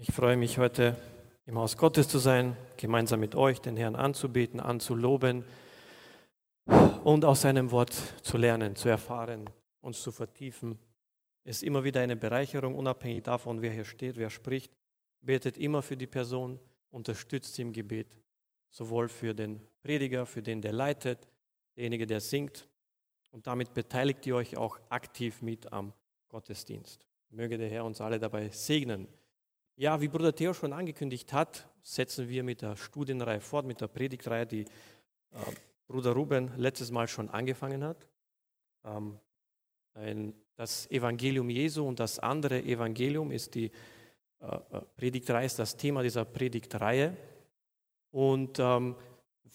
Ich freue mich heute im Haus Gottes zu sein, gemeinsam mit euch den Herrn anzubeten, anzuloben und aus seinem Wort zu lernen, zu erfahren, uns zu vertiefen. Es ist immer wieder eine Bereicherung, unabhängig davon, wer hier steht, wer spricht. Betet immer für die Person, unterstützt sie im Gebet, sowohl für den Prediger, für den, der leitet, derjenige, der singt. Und damit beteiligt ihr euch auch aktiv mit am Gottesdienst. Möge der Herr uns alle dabei segnen. Ja, wie Bruder Theo schon angekündigt hat, setzen wir mit der Studienreihe fort, mit der Predigtreihe, die äh, Bruder Ruben letztes Mal schon angefangen hat. Ähm, ein, das Evangelium Jesu und das andere Evangelium ist die äh, äh Predigtreihe, ist das Thema dieser Predigtreihe. Und ähm,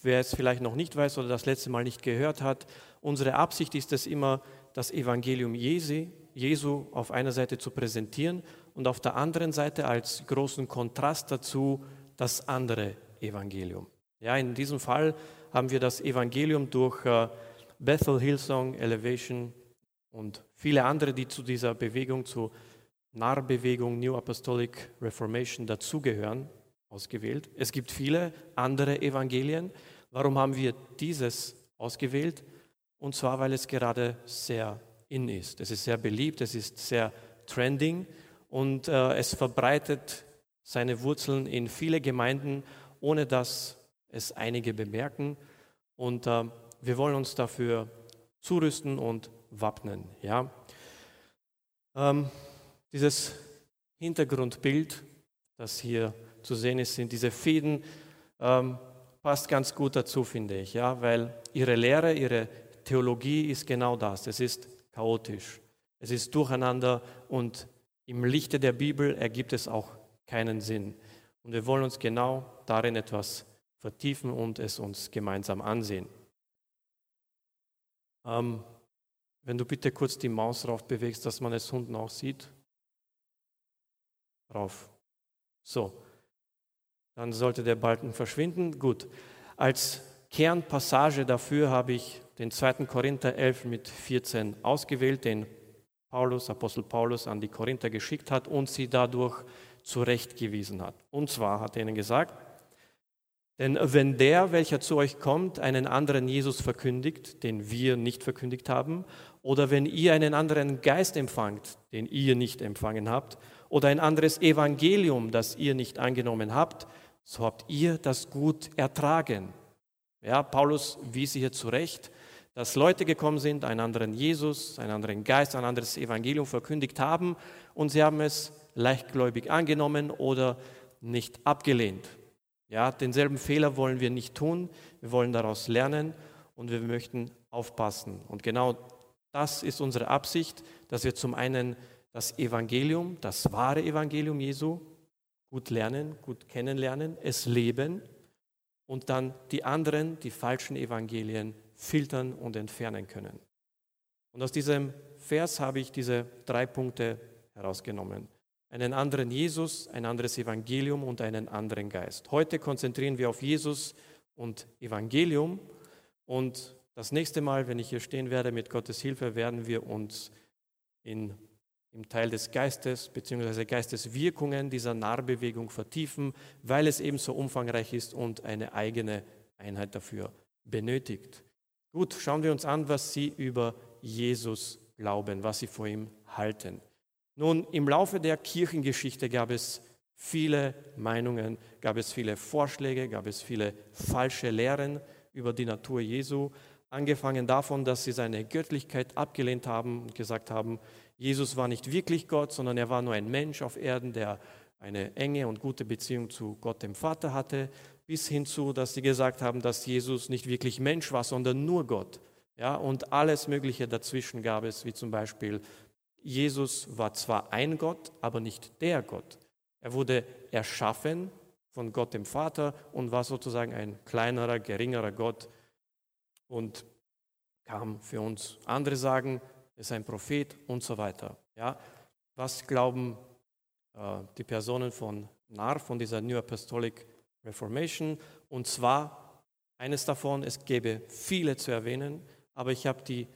wer es vielleicht noch nicht weiß oder das letzte Mal nicht gehört hat, unsere Absicht ist es immer, das Evangelium Jesu, Jesu auf einer Seite zu präsentieren und auf der anderen Seite als großen Kontrast dazu das andere Evangelium. Ja, in diesem Fall haben wir das Evangelium durch äh, Bethel, Hillsong, Elevation und viele andere, die zu dieser Bewegung, zur Narrbewegung, New Apostolic Reformation dazugehören, ausgewählt. Es gibt viele andere Evangelien. Warum haben wir dieses ausgewählt? Und zwar, weil es gerade sehr in ist. Es ist sehr beliebt, es ist sehr trending und äh, es verbreitet seine Wurzeln in viele Gemeinden, ohne dass es einige bemerken. Und äh, wir wollen uns dafür zurüsten und wappnen. Ja? Ähm, dieses Hintergrundbild, das hier zu sehen ist, sind diese Fäden, ähm, passt ganz gut dazu, finde ich, ja? weil ihre Lehre, ihre Theologie ist genau das. Es ist chaotisch, es ist durcheinander und im Lichte der Bibel ergibt es auch keinen Sinn. Und wir wollen uns genau darin etwas vertiefen und es uns gemeinsam ansehen. Ähm, wenn du bitte kurz die Maus rauf bewegst, dass man es unten auch sieht. Rauf. So. Dann sollte der Balken verschwinden. Gut. Als Kernpassage dafür habe ich den 2. Korinther 11 mit 14 ausgewählt, den Paulus, Apostel Paulus an die Korinther geschickt hat und sie dadurch zurechtgewiesen hat. Und zwar hat er ihnen gesagt, denn wenn der, welcher zu euch kommt, einen anderen Jesus verkündigt, den wir nicht verkündigt haben, oder wenn ihr einen anderen Geist empfangt, den ihr nicht empfangen habt, oder ein anderes Evangelium, das ihr nicht angenommen habt, so habt ihr das gut ertragen. Ja, Paulus wies hier zurecht dass Leute gekommen sind, einen anderen Jesus, einen anderen Geist, ein anderes Evangelium verkündigt haben und sie haben es leichtgläubig angenommen oder nicht abgelehnt. Ja, denselben Fehler wollen wir nicht tun, wir wollen daraus lernen und wir möchten aufpassen. Und genau das ist unsere Absicht, dass wir zum einen das Evangelium, das wahre Evangelium Jesu, gut lernen, gut kennenlernen, es leben und dann die anderen, die falschen Evangelien filtern und entfernen können. Und aus diesem Vers habe ich diese drei Punkte herausgenommen. Einen anderen Jesus, ein anderes Evangelium und einen anderen Geist. Heute konzentrieren wir auf Jesus und Evangelium. Und das nächste Mal, wenn ich hier stehen werde, mit Gottes Hilfe, werden wir uns in, im Teil des Geistes bzw. Geisteswirkungen dieser Nahbewegung vertiefen, weil es eben so umfangreich ist und eine eigene Einheit dafür benötigt. Gut, schauen wir uns an, was sie über Jesus glauben, was sie vor ihm halten. Nun, im Laufe der Kirchengeschichte gab es viele Meinungen, gab es viele Vorschläge, gab es viele falsche Lehren über die Natur Jesu, angefangen davon, dass sie seine Göttlichkeit abgelehnt haben und gesagt haben, Jesus war nicht wirklich Gott, sondern er war nur ein Mensch auf Erden, der eine enge und gute Beziehung zu Gott dem Vater hatte bis hin zu, dass sie gesagt haben, dass Jesus nicht wirklich Mensch war, sondern nur Gott. Ja, und alles Mögliche dazwischen gab es, wie zum Beispiel, Jesus war zwar ein Gott, aber nicht der Gott. Er wurde erschaffen von Gott dem Vater und war sozusagen ein kleinerer, geringerer Gott und kam für uns. Andere sagen, er ist ein Prophet und so weiter. Ja, was glauben äh, die Personen von NAR, von dieser New Apostolic Reformation. Und zwar eines davon, es gäbe viele zu erwähnen, aber ich habe die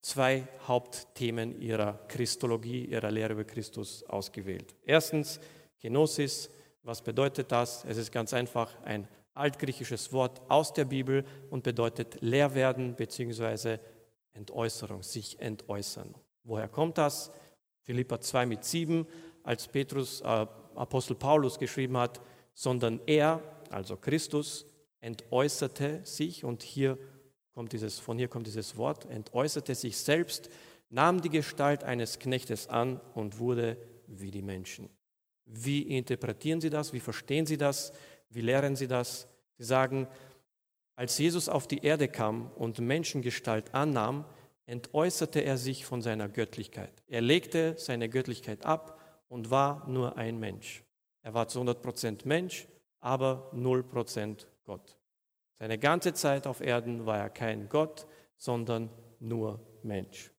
zwei Hauptthemen ihrer Christologie, ihrer Lehre über Christus ausgewählt. Erstens Genosis, was bedeutet das? Es ist ganz einfach ein altgriechisches Wort aus der Bibel und bedeutet leer werden bzw. Entäußerung, sich entäußern. Woher kommt das? Philippa 2 mit 7, als Petrus, äh, Apostel Paulus geschrieben hat, sondern er, also Christus, entäußerte sich und hier kommt dieses, von hier kommt dieses Wort, entäußerte sich selbst, nahm die Gestalt eines Knechtes an und wurde wie die Menschen. Wie interpretieren Sie das? Wie verstehen Sie das? Wie lehren Sie das? Sie sagen, als Jesus auf die Erde kam und Menschengestalt annahm, entäußerte er sich von seiner Göttlichkeit. Er legte seine Göttlichkeit ab und war nur ein Mensch. Er war zu 100% Mensch, aber 0% Gott. Seine ganze Zeit auf Erden war er kein Gott, sondern nur Mensch.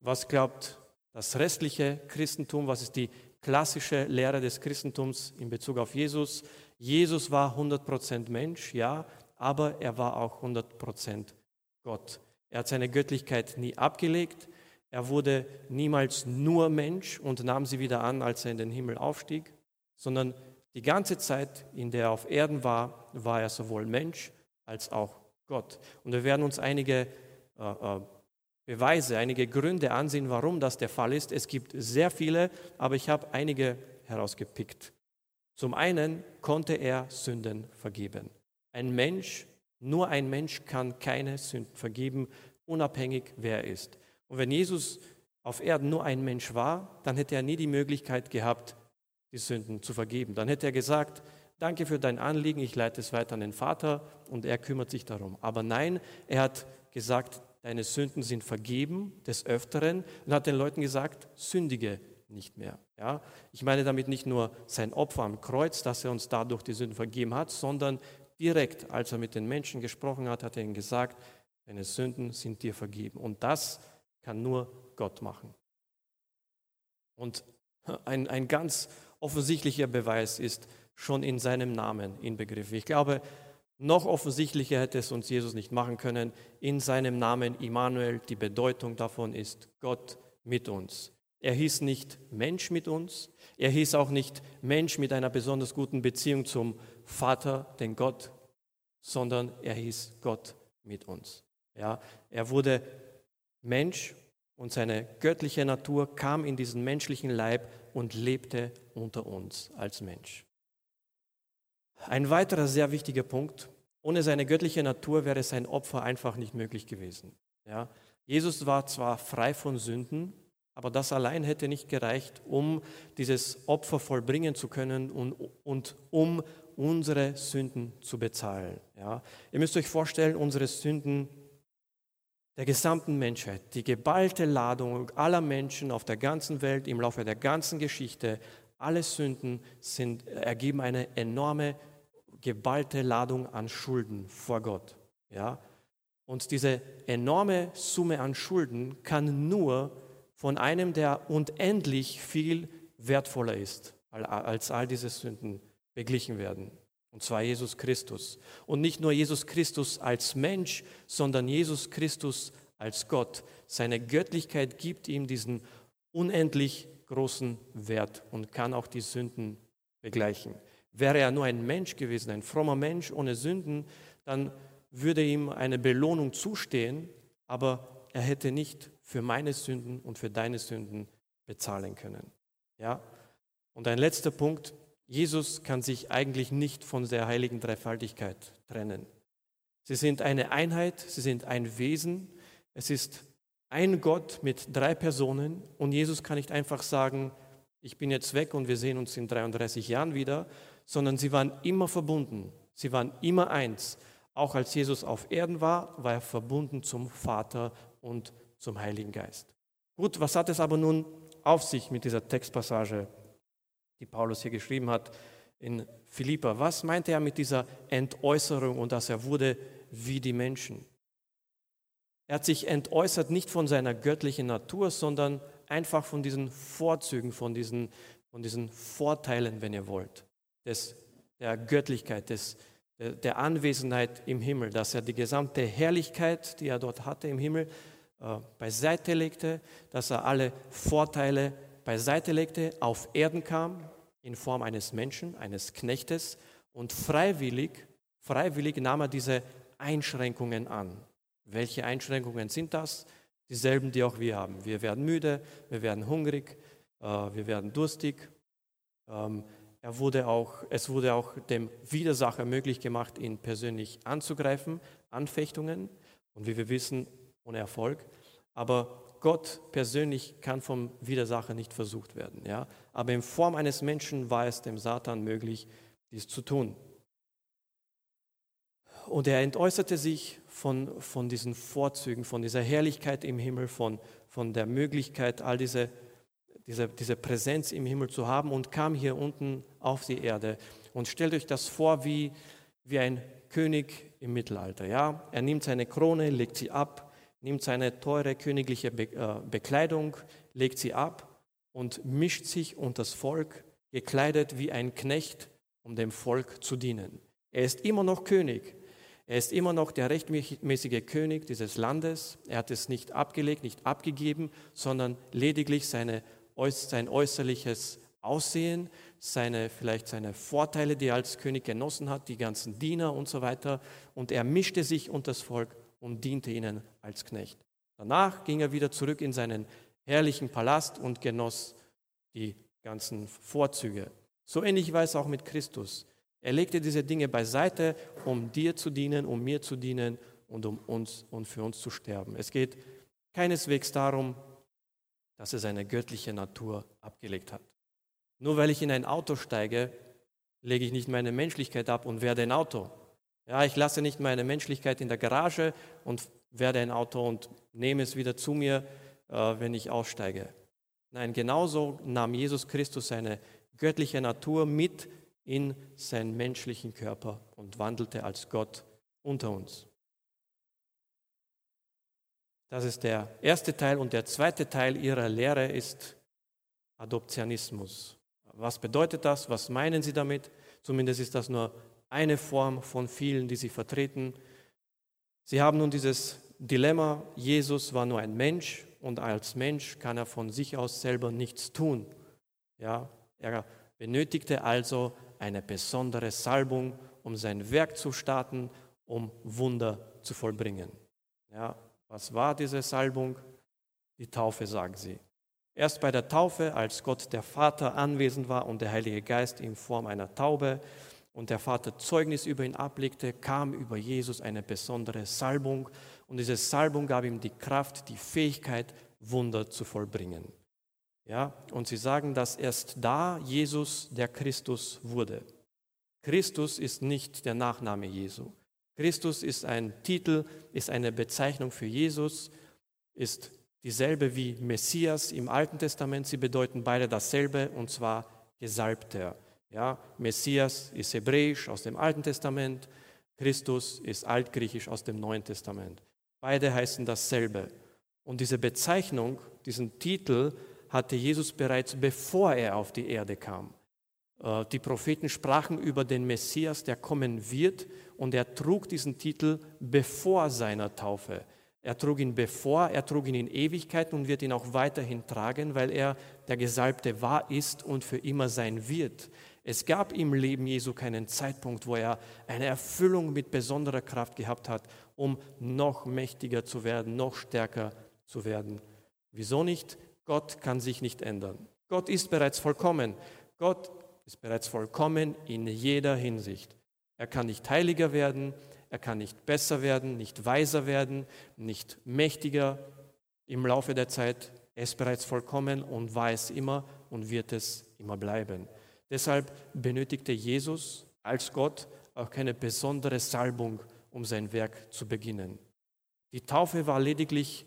Was glaubt das restliche Christentum? Was ist die klassische Lehre des Christentums in Bezug auf Jesus? Jesus war 100% Mensch, ja, aber er war auch 100% Gott. Er hat seine Göttlichkeit nie abgelegt. Er wurde niemals nur Mensch und nahm sie wieder an, als er in den Himmel aufstieg, sondern die ganze Zeit, in der er auf Erden war, war er sowohl Mensch als auch Gott. Und wir werden uns einige äh, äh, Beweise, einige Gründe ansehen, warum das der Fall ist. Es gibt sehr viele, aber ich habe einige herausgepickt. Zum einen konnte er Sünden vergeben. Ein Mensch, nur ein Mensch kann keine Sünden vergeben, unabhängig wer er ist. Und wenn Jesus auf Erden nur ein Mensch war, dann hätte er nie die Möglichkeit gehabt, die Sünden zu vergeben. Dann hätte er gesagt, danke für dein Anliegen, ich leite es weiter an den Vater und er kümmert sich darum. Aber nein, er hat gesagt, deine Sünden sind vergeben des Öfteren und hat den Leuten gesagt, sündige nicht mehr. Ja? Ich meine damit nicht nur sein Opfer am Kreuz, dass er uns dadurch die Sünden vergeben hat, sondern direkt, als er mit den Menschen gesprochen hat, hat er ihnen gesagt, deine Sünden sind dir vergeben. Und das kann nur Gott machen. Und ein, ein ganz offensichtlicher Beweis ist schon in seinem Namen inbegriffen. Ich glaube, noch offensichtlicher hätte es uns Jesus nicht machen können. In seinem Namen Immanuel, die Bedeutung davon ist Gott mit uns. Er hieß nicht Mensch mit uns, er hieß auch nicht Mensch mit einer besonders guten Beziehung zum Vater, den Gott, sondern er hieß Gott mit uns. Ja, er wurde Mensch und seine göttliche Natur kam in diesen menschlichen Leib und lebte unter uns als Mensch. Ein weiterer sehr wichtiger Punkt, ohne seine göttliche Natur wäre sein Opfer einfach nicht möglich gewesen. Ja, Jesus war zwar frei von Sünden, aber das allein hätte nicht gereicht, um dieses Opfer vollbringen zu können und, und um unsere Sünden zu bezahlen. Ja? Ihr müsst euch vorstellen, unsere Sünden der gesamten Menschheit, die geballte Ladung aller Menschen auf der ganzen Welt im Laufe der ganzen Geschichte, alle Sünden sind, ergeben eine enorme geballte Ladung an Schulden vor Gott. Ja? Und diese enorme Summe an Schulden kann nur von einem, der unendlich viel wertvoller ist, als all diese Sünden beglichen werden. Und zwar Jesus Christus. Und nicht nur Jesus Christus als Mensch, sondern Jesus Christus als Gott. Seine Göttlichkeit gibt ihm diesen unendlich großen Wert und kann auch die Sünden begleichen. Wäre er nur ein Mensch gewesen, ein frommer Mensch ohne Sünden, dann würde ihm eine Belohnung zustehen, aber er hätte nicht für meine Sünden und für deine Sünden bezahlen können. Ja? Und ein letzter Punkt, Jesus kann sich eigentlich nicht von der heiligen Dreifaltigkeit trennen. Sie sind eine Einheit, sie sind ein Wesen, es ist ein Gott mit drei Personen und Jesus kann nicht einfach sagen, ich bin jetzt weg und wir sehen uns in 33 Jahren wieder, sondern sie waren immer verbunden, sie waren immer eins. Auch als Jesus auf Erden war, war er verbunden zum Vater und zum Heiligen Geist. Gut, was hat es aber nun auf sich mit dieser Textpassage, die Paulus hier geschrieben hat in Philippa? Was meinte er mit dieser Entäußerung und dass er wurde wie die Menschen? Er hat sich entäußert nicht von seiner göttlichen Natur, sondern einfach von diesen Vorzügen, von diesen, von diesen Vorteilen, wenn ihr wollt, des, der Göttlichkeit, des, der Anwesenheit im Himmel, dass er die gesamte Herrlichkeit, die er dort hatte im Himmel, äh, beiseite legte, dass er alle Vorteile beiseite legte, auf Erden kam, in Form eines Menschen, eines Knechtes und freiwillig, freiwillig nahm er diese Einschränkungen an. Welche Einschränkungen sind das? Dieselben, die auch wir haben. Wir werden müde, wir werden hungrig, äh, wir werden durstig. Ähm, er wurde auch, es wurde auch dem Widersacher möglich gemacht, ihn persönlich anzugreifen, Anfechtungen. Und wie wir wissen, ohne Erfolg. Aber Gott persönlich kann vom Widersacher nicht versucht werden. Ja? Aber in Form eines Menschen war es dem Satan möglich, dies zu tun. Und er entäußerte sich von, von diesen Vorzügen, von dieser Herrlichkeit im Himmel, von, von der Möglichkeit, all diese, diese, diese Präsenz im Himmel zu haben und kam hier unten auf die Erde. Und stellt euch das vor wie, wie ein König im Mittelalter. Ja? Er nimmt seine Krone, legt sie ab, nimmt seine teure königliche äh, Bekleidung, legt sie ab und mischt sich unter das Volk, gekleidet wie ein Knecht, um dem Volk zu dienen. Er ist immer noch König. Er ist immer noch der rechtmäßige König dieses Landes. Er hat es nicht abgelegt, nicht abgegeben, sondern lediglich seine, sein äußerliches Aussehen, seine, vielleicht seine Vorteile, die er als König genossen hat, die ganzen Diener und so weiter. Und er mischte sich unter das Volk und diente ihnen als Knecht. Danach ging er wieder zurück in seinen herrlichen Palast und genoss die ganzen Vorzüge. So ähnlich war es auch mit Christus. Er legte diese Dinge beiseite, um dir zu dienen, um mir zu dienen und um uns und für uns zu sterben. Es geht keineswegs darum, dass er seine göttliche Natur abgelegt hat. Nur weil ich in ein Auto steige, lege ich nicht meine Menschlichkeit ab und werde ein Auto. Ja, ich lasse nicht meine Menschlichkeit in der Garage und werde ein Auto und nehme es wieder zu mir, äh, wenn ich aussteige. Nein, genauso nahm Jesus Christus seine göttliche Natur mit in seinen menschlichen Körper und wandelte als Gott unter uns. Das ist der erste Teil und der zweite Teil ihrer Lehre ist Adoptionismus. Was bedeutet das? Was meinen Sie damit? Zumindest ist das nur eine Form von vielen, die Sie vertreten. Sie haben nun dieses Dilemma, Jesus war nur ein Mensch und als Mensch kann er von sich aus selber nichts tun. Ja, er benötigte also eine besondere Salbung, um sein Werk zu starten, um Wunder zu vollbringen. Ja, was war diese Salbung? Die Taufe, sagen sie. Erst bei der Taufe, als Gott der Vater anwesend war und der Heilige Geist in Form einer Taube und der Vater Zeugnis über ihn ablegte, kam über Jesus eine besondere Salbung und diese Salbung gab ihm die Kraft, die Fähigkeit, Wunder zu vollbringen. Ja, und sie sagen, dass erst da Jesus der Christus wurde. Christus ist nicht der Nachname Jesu. Christus ist ein Titel, ist eine Bezeichnung für Jesus, ist dieselbe wie Messias im Alten Testament. Sie bedeuten beide dasselbe und zwar Gesalbter. Ja, Messias ist hebräisch aus dem Alten Testament, Christus ist altgriechisch aus dem Neuen Testament. Beide heißen dasselbe. Und diese Bezeichnung, diesen Titel hatte Jesus bereits bevor er auf die Erde kam. Äh, die Propheten sprachen über den Messias, der kommen wird, und er trug diesen Titel bevor seiner Taufe. Er trug ihn bevor, er trug ihn in Ewigkeit und wird ihn auch weiterhin tragen, weil er der Gesalbte war, ist und für immer sein wird. Es gab im Leben Jesu keinen Zeitpunkt, wo er eine Erfüllung mit besonderer Kraft gehabt hat, um noch mächtiger zu werden, noch stärker zu werden. Wieso nicht? Gott kann sich nicht ändern. Gott ist bereits vollkommen. Gott ist bereits vollkommen in jeder Hinsicht. Er kann nicht heiliger werden, er kann nicht besser werden, nicht weiser werden, nicht mächtiger im Laufe der Zeit. Er ist bereits vollkommen und war es immer und wird es immer bleiben. Deshalb benötigte Jesus als Gott auch keine besondere Salbung, um sein Werk zu beginnen. Die Taufe war lediglich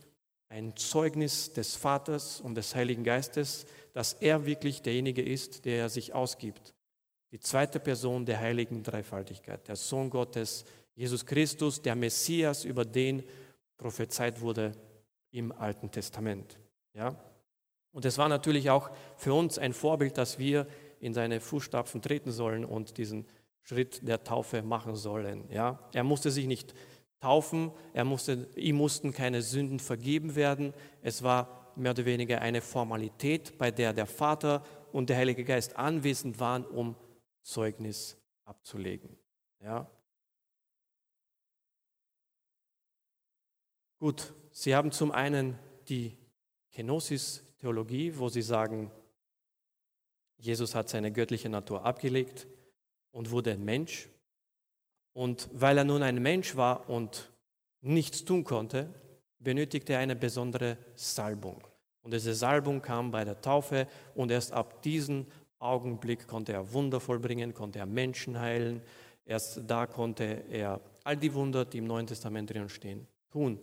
ein Zeugnis des Vaters und des Heiligen Geistes, dass er wirklich derjenige ist, der sich ausgibt. Die zweite Person der heiligen Dreifaltigkeit, der Sohn Gottes, Jesus Christus, der Messias, über den prophezeit wurde im Alten Testament. Ja? Und es war natürlich auch für uns ein Vorbild, dass wir in seine Fußstapfen treten sollen und diesen Schritt der Taufe machen sollen. Ja? Er musste sich nicht taufen, er musste, ihm mussten keine Sünden vergeben werden. Es war mehr oder weniger eine Formalität, bei der der Vater und der Heilige Geist anwesend waren, um Zeugnis abzulegen. Ja. Gut, Sie haben zum einen die Kenosis-Theologie, wo Sie sagen, Jesus hat seine göttliche Natur abgelegt und wurde ein Mensch. Und weil er nun ein Mensch war und nichts tun konnte, benötigte er eine besondere Salbung. Und diese Salbung kam bei der Taufe und erst ab diesem Augenblick konnte er Wunder vollbringen, konnte er Menschen heilen. Erst da konnte er all die Wunder, die im Neuen Testament drin stehen, tun.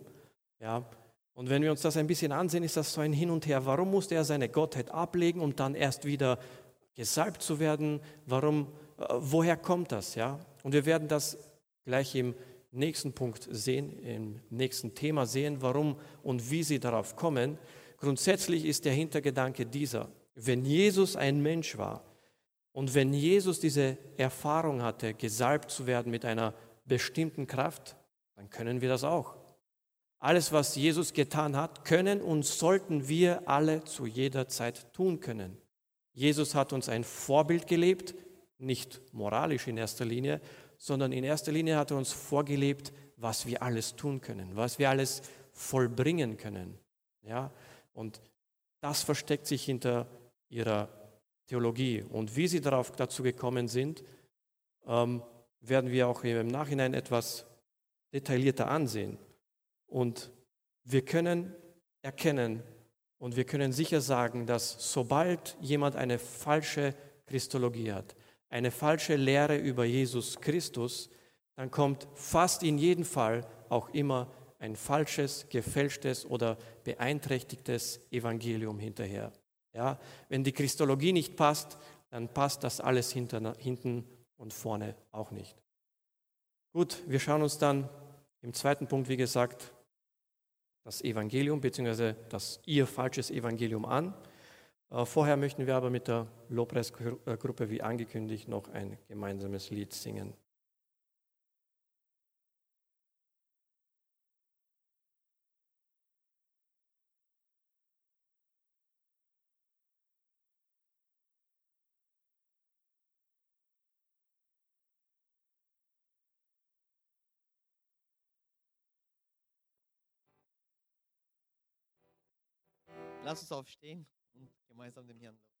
Ja? Und wenn wir uns das ein bisschen ansehen, ist das so ein Hin und Her. Warum musste er seine Gottheit ablegen, um dann erst wieder gesalbt zu werden? Warum, äh, woher kommt das? Ja? Und wir werden das gleich im nächsten Punkt sehen, im nächsten Thema sehen, warum und wie sie darauf kommen. Grundsätzlich ist der Hintergedanke dieser, wenn Jesus ein Mensch war und wenn Jesus diese Erfahrung hatte, gesalbt zu werden mit einer bestimmten Kraft, dann können wir das auch. Alles, was Jesus getan hat, können und sollten wir alle zu jeder Zeit tun können. Jesus hat uns ein Vorbild gelebt, nicht moralisch in erster Linie, sondern in erster Linie hat er uns vorgelebt, was wir alles tun können, was wir alles vollbringen können. Ja? Und das versteckt sich hinter ihrer Theologie. Und wie sie darauf dazu gekommen sind, ähm, werden wir auch im Nachhinein etwas detaillierter ansehen. Und wir können erkennen und wir können sicher sagen, dass sobald jemand eine falsche Christologie hat, eine falsche Lehre über Jesus Christus, dann kommt fast in jedem Fall auch immer ein falsches, gefälschtes oder beeinträchtigtes Evangelium hinterher. Ja, wenn die Christologie nicht passt, dann passt das alles hinter, hinten und vorne auch nicht. Gut, wir schauen uns dann im zweiten Punkt, wie gesagt, das Evangelium bzw. das ihr falsches Evangelium an. Äh, vorher möchten wir aber mit der Lobpreisgruppe wie angekündigt noch ein gemeinsames Lied singen. Lass uns aufstehen und gemeinsam dem Herrn loben.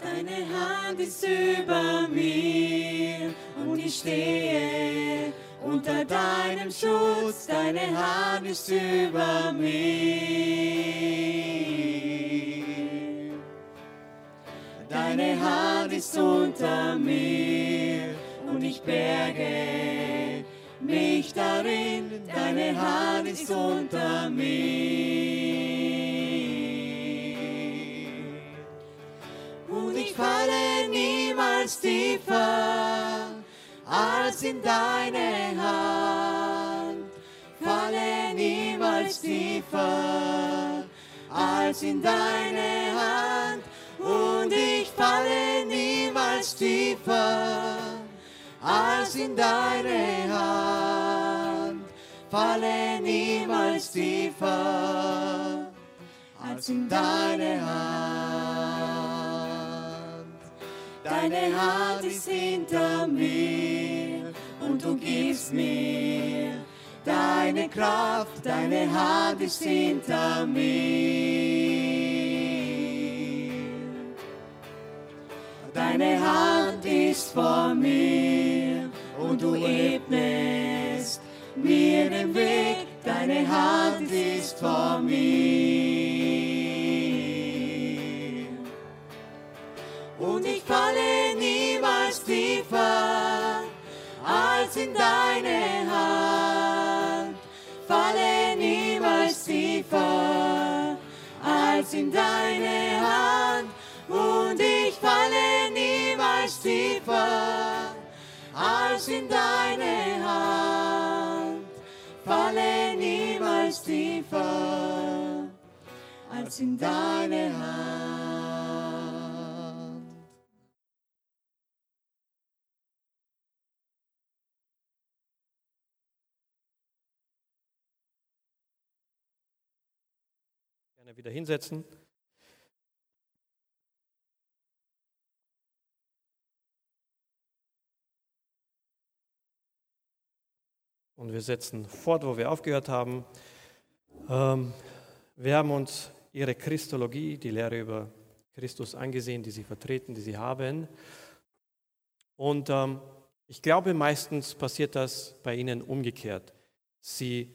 Deine Hand ist über mir und ich stehe unter deinem Schutz, deine Hand ist über mir. Deine Hand ist unter mir und ich berge mich darin, deine Hand ist unter mir. Und ich falle niemals tiefer als in deine Hand. Falle niemals tiefer als in deine Hand. Und ich falle niemals tiefer als in deine Hand. Falle niemals tiefer als in deine Hand. Deine Hand ist hinter mir und du gibst mir deine Kraft. Deine Hand ist hinter mir. Deine Hand ist vor mir und du ebnest mir den Weg. Deine Hand ist vor mir. Und ich falle niemals tiefer als in deine Hand. Falle niemals tiefer als in deine Hand. Und ich falle niemals tiefer als in deine Hand. Falle niemals tiefer als in deine Hand. Gerne wieder hinsetzen. Und wir setzen fort, wo wir aufgehört haben. Ähm, wir haben uns ihre Christologie, die Lehre über Christus angesehen, die sie vertreten, die sie haben. Und ähm, ich glaube, meistens passiert das bei ihnen umgekehrt. Sie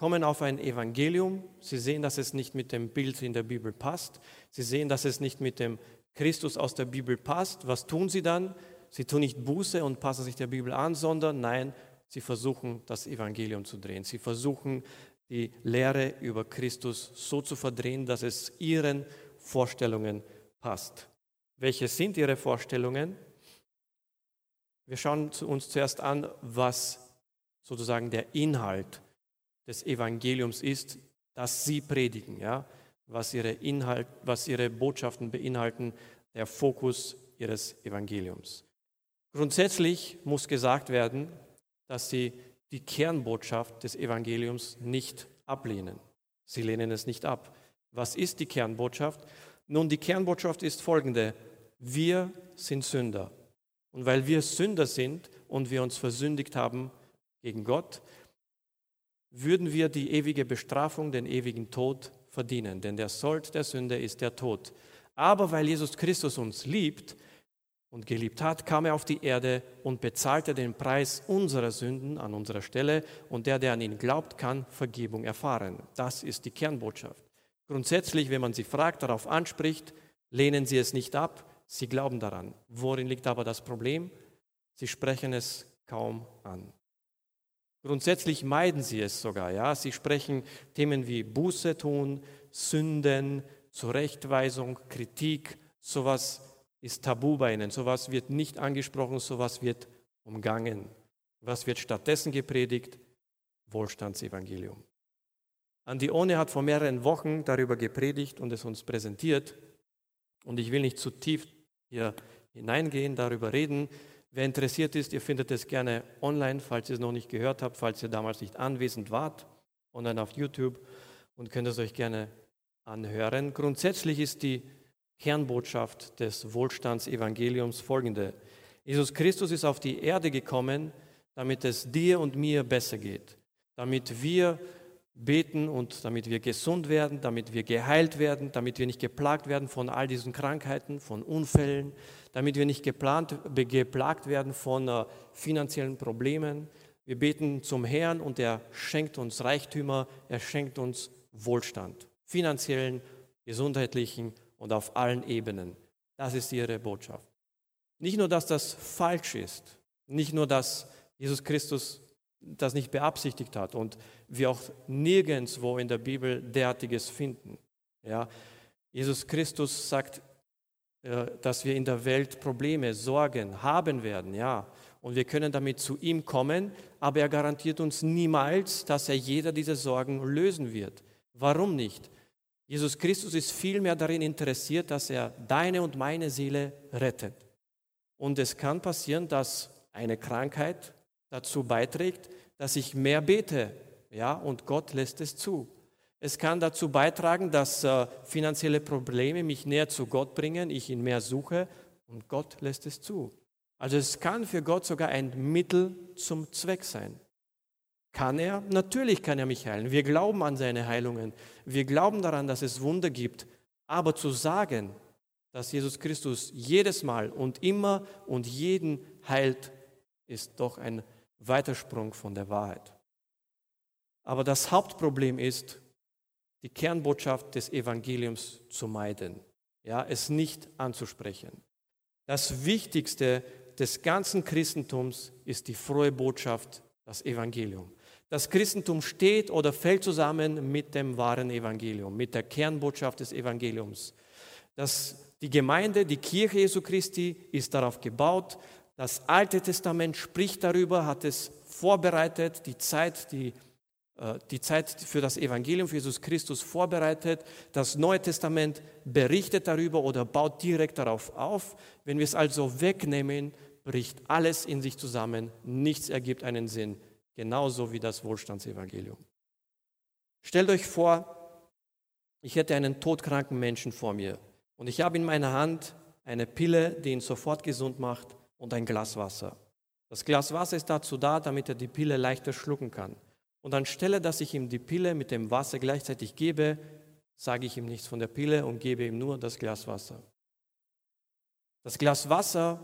kommen auf ein Evangelium, sie sehen, dass es nicht mit dem Bild in der Bibel passt, sie sehen, dass es nicht mit dem Christus aus der Bibel passt. Was tun sie dann? Sie tun nicht Buße und passen sich der Bibel an, sondern nein, Sie versuchen, das Evangelium zu drehen. Sie versuchen, die Lehre über Christus so zu verdrehen, dass es ihren Vorstellungen passt. Welche sind ihre Vorstellungen? Wir schauen uns zuerst an, was sozusagen der Inhalt des Evangeliums ist, das sie predigen, ja? was, ihre Inhalt, was ihre Botschaften beinhalten, der Fokus ihres Evangeliums. Grundsätzlich muss gesagt werden, dass sie die Kernbotschaft des Evangeliums nicht ablehnen. Sie lehnen es nicht ab. Was ist die Kernbotschaft? Nun, die Kernbotschaft ist folgende. Wir sind Sünder. Und weil wir Sünder sind und wir uns versündigt haben gegen Gott, würden wir die ewige Bestrafung, den ewigen Tod verdienen. Denn der Sold der Sünde ist der Tod. Aber weil Jesus Christus uns liebt, und geliebt hat, kam er auf die Erde und bezahlte den Preis unserer Sünden an unserer Stelle und der, der an ihn glaubt, kann Vergebung erfahren. Das ist die Kernbotschaft. Grundsätzlich, wenn man sie fragt, darauf anspricht, lehnen sie es nicht ab, sie glauben daran. Worin liegt aber das Problem? Sie sprechen es kaum an. Grundsätzlich meiden sie es sogar, ja. Sie sprechen Themen wie Buße tun, Sünden, Zurechtweisung, Kritik, sowas ist tabu bei ihnen. Sowas wird nicht angesprochen, sowas wird umgangen. Was wird stattdessen gepredigt? Wohlstandsevangelium. Andione hat vor mehreren Wochen darüber gepredigt und es uns präsentiert. Und ich will nicht zu tief hier hineingehen, darüber reden. Wer interessiert ist, ihr findet es gerne online, falls ihr es noch nicht gehört habt, falls ihr damals nicht anwesend wart, online auf YouTube und könnt es euch gerne anhören. Grundsätzlich ist die Kernbotschaft des Wohlstandsevangeliums folgende. Jesus Christus ist auf die Erde gekommen, damit es dir und mir besser geht, damit wir beten und damit wir gesund werden, damit wir geheilt werden, damit wir nicht geplagt werden von all diesen Krankheiten, von Unfällen, damit wir nicht geplant, geplagt werden von äh, finanziellen Problemen. Wir beten zum Herrn und er schenkt uns Reichtümer, er schenkt uns Wohlstand, finanziellen, gesundheitlichen und auf allen Ebenen. Das ist ihre Botschaft. Nicht nur, dass das falsch ist, nicht nur, dass Jesus Christus das nicht beabsichtigt hat und wir auch nirgendwo in der Bibel derartiges finden. Ja, Jesus Christus sagt, äh, dass wir in der Welt Probleme, Sorgen haben werden, ja, und wir können damit zu ihm kommen, aber er garantiert uns niemals, dass er jeder dieser Sorgen lösen wird. Warum nicht? Jesus Christus ist vielmehr darin interessiert, dass er deine und meine Seele rettet. Und es kann passieren, dass eine Krankheit dazu beiträgt, dass ich mehr bete, ja, und Gott lässt es zu. Es kann dazu beitragen, dass äh, finanzielle Probleme mich näher zu Gott bringen, ich ihn mehr suche und Gott lässt es zu. Also es kann für Gott sogar ein Mittel zum Zweck sein. Kann er? Natürlich kann er mich heilen. Wir glauben an seine Heilungen. Wir glauben daran, dass es Wunder gibt. Aber zu sagen, dass Jesus Christus jedes Mal und immer und jeden heilt, ist doch ein Weitersprung von der Wahrheit. Aber das Hauptproblem ist, die Kernbotschaft des Evangeliums zu meiden, ja, es nicht anzusprechen. Das Wichtigste des ganzen Christentums ist die frohe Botschaft, das Evangelium. Das Christentum steht oder fällt zusammen mit dem wahren Evangelium, mit der Kernbotschaft des Evangeliums. Das, die Gemeinde, die Kirche Jesu Christi ist darauf gebaut. Das Alte Testament spricht darüber, hat es vorbereitet, die Zeit, die, äh, die Zeit für das Evangelium für Jesus Christus vorbereitet. Das Neue Testament berichtet darüber oder baut direkt darauf auf. Wenn wir es also wegnehmen, bricht alles in sich zusammen. Nichts ergibt einen Sinn genauso wie das Wohlstandsevangelium. Stellt euch vor, ich hätte einen todkranken Menschen vor mir und ich habe in meiner Hand eine Pille, die ihn sofort gesund macht und ein Glas Wasser. Das Glas Wasser ist dazu da, damit er die Pille leichter schlucken kann. Und anstelle, dass ich ihm die Pille mit dem Wasser gleichzeitig gebe, sage ich ihm nichts von der Pille und gebe ihm nur das Glas Wasser. Das Glas Wasser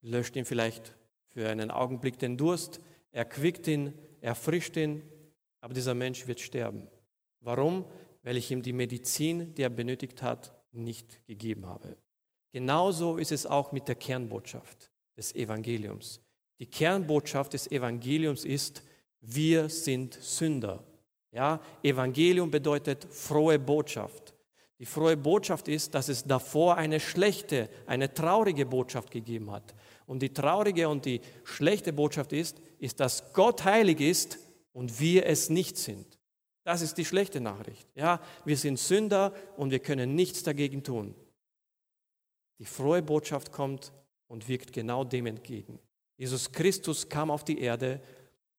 löscht ihm vielleicht für einen Augenblick den Durst, erquickt ihn, erfrischt ihn, aber dieser Mensch wird sterben. Warum? Weil ich ihm die Medizin, die er benötigt hat, nicht gegeben habe. Genauso ist es auch mit der Kernbotschaft des Evangeliums. Die Kernbotschaft des Evangeliums ist, wir sind Sünder. Ja, Evangelium bedeutet frohe Botschaft. Die frohe Botschaft ist, dass es davor eine schlechte, eine traurige Botschaft gegeben hat. Und die traurige und die schlechte Botschaft ist, ist, dass Gott heilig ist und wir es nicht sind. Das ist die schlechte Nachricht. Ja, wir sind Sünder und wir können nichts dagegen tun. Die frohe Botschaft kommt und wirkt genau dem entgegen. Jesus Christus kam auf die Erde,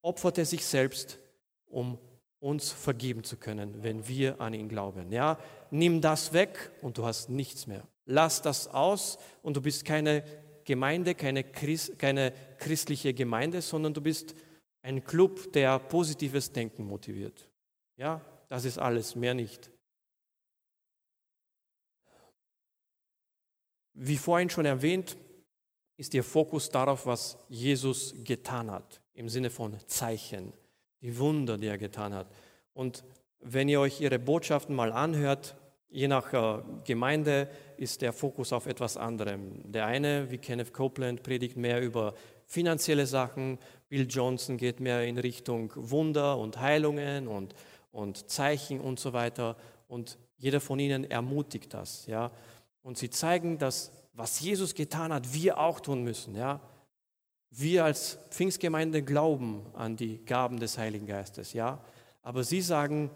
opferte sich selbst, um uns vergeben zu können, wenn wir an ihn glauben. Ja, nimm das weg und du hast nichts mehr. Lass das aus und du bist keine Gemeinde, keine, Christ, keine christliche Gemeinde, sondern du bist ein Club, der positives Denken motiviert. Ja, das ist alles, mehr nicht. Wie vorhin schon erwähnt, ist Ihr Fokus darauf, was Jesus getan hat, im Sinne von Zeichen, die Wunder, die er getan hat. Und wenn ihr euch Ihre Botschaften mal anhört, je nach äh, Gemeinde ist der Fokus auf etwas anderem. Der eine, wie Kenneth Copeland, predigt mehr über finanzielle Sachen, Bill Johnson geht mehr in Richtung Wunder und Heilungen und, und Zeichen und so weiter. Und jeder von ihnen ermutigt das. Ja? Und sie zeigen, dass was Jesus getan hat, wir auch tun müssen. Ja? Wir als Pfingstgemeinde glauben an die Gaben des Heiligen Geistes. Ja? Aber sie sagen,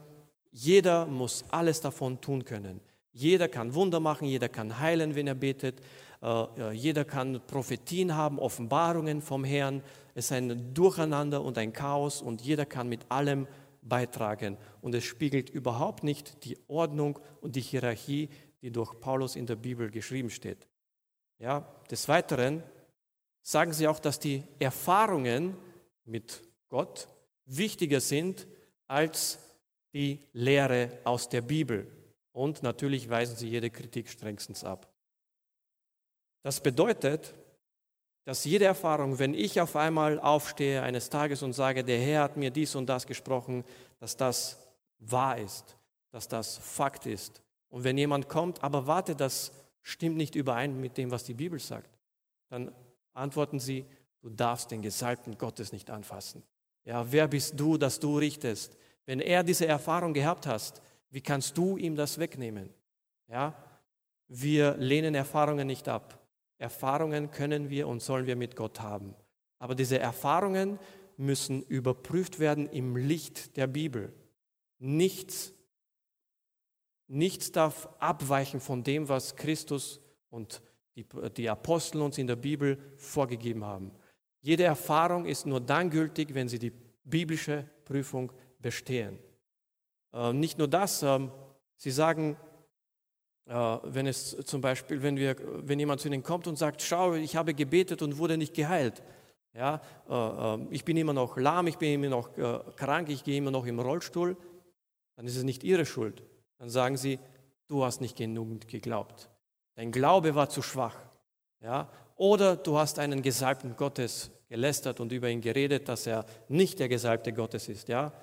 jeder muss alles davon tun können. Jeder kann Wunder machen, jeder kann heilen, wenn er betet. Äh, jeder kann Prophetien haben, Offenbarungen vom Herrn. Es ist ein Durcheinander und ein Chaos und jeder kann mit allem beitragen. Und es spiegelt überhaupt nicht die Ordnung und die Hierarchie, die durch Paulus in der Bibel geschrieben steht. Ja, des Weiteren sagen sie auch, dass die Erfahrungen mit Gott wichtiger sind als die Lehre aus der Bibel. Und natürlich weisen sie jede Kritik strengstens ab. Das bedeutet, dass jede Erfahrung, wenn ich auf einmal aufstehe eines Tages und sage, der Herr hat mir dies und das gesprochen, dass das wahr ist, dass das Fakt ist. Und wenn jemand kommt, aber warte, das stimmt nicht überein mit dem, was die Bibel sagt, dann antworten sie, du darfst den Gesalbten Gottes nicht anfassen. Ja, wer bist du, dass du richtest? Wenn er diese Erfahrung gehabt hast, wie kannst du ihm das wegnehmen? Ja, wir lehnen Erfahrungen nicht ab. Erfahrungen können wir und sollen wir mit Gott haben. Aber diese Erfahrungen müssen überprüft werden im Licht der Bibel. Nichts, nichts darf abweichen von dem, was Christus und die, die Apostel uns in der Bibel vorgegeben haben. Jede Erfahrung ist nur dann gültig, wenn sie die biblische Prüfung bestehen. Äh, nicht nur das, äh, sie sagen, äh, wenn es zum Beispiel, wenn, wir, wenn jemand zu ihnen kommt und sagt, schau, ich habe gebetet und wurde nicht geheilt. Ja, äh, äh, ich bin immer noch lahm, ich bin immer noch äh, krank, ich gehe immer noch im Rollstuhl, dann ist es nicht ihre Schuld. Dann sagen sie, du hast nicht genug geglaubt. Dein Glaube war zu schwach. Ja? Oder du hast einen Gesalbten Gottes gelästert und über ihn geredet, dass er nicht der Gesalbte Gottes ist. Ja?